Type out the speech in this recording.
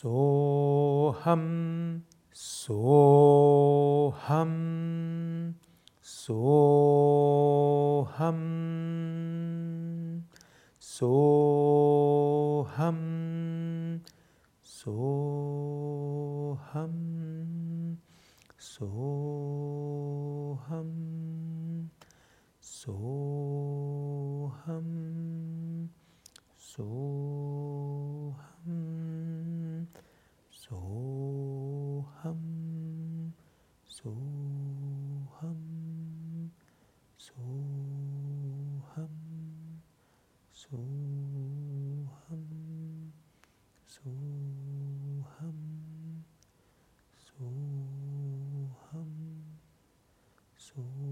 Soham, Soham, Soham, Soham, Soham, Soham, Soham, Soham. Soham, Soham, Soham, Soham, Soham, Soham.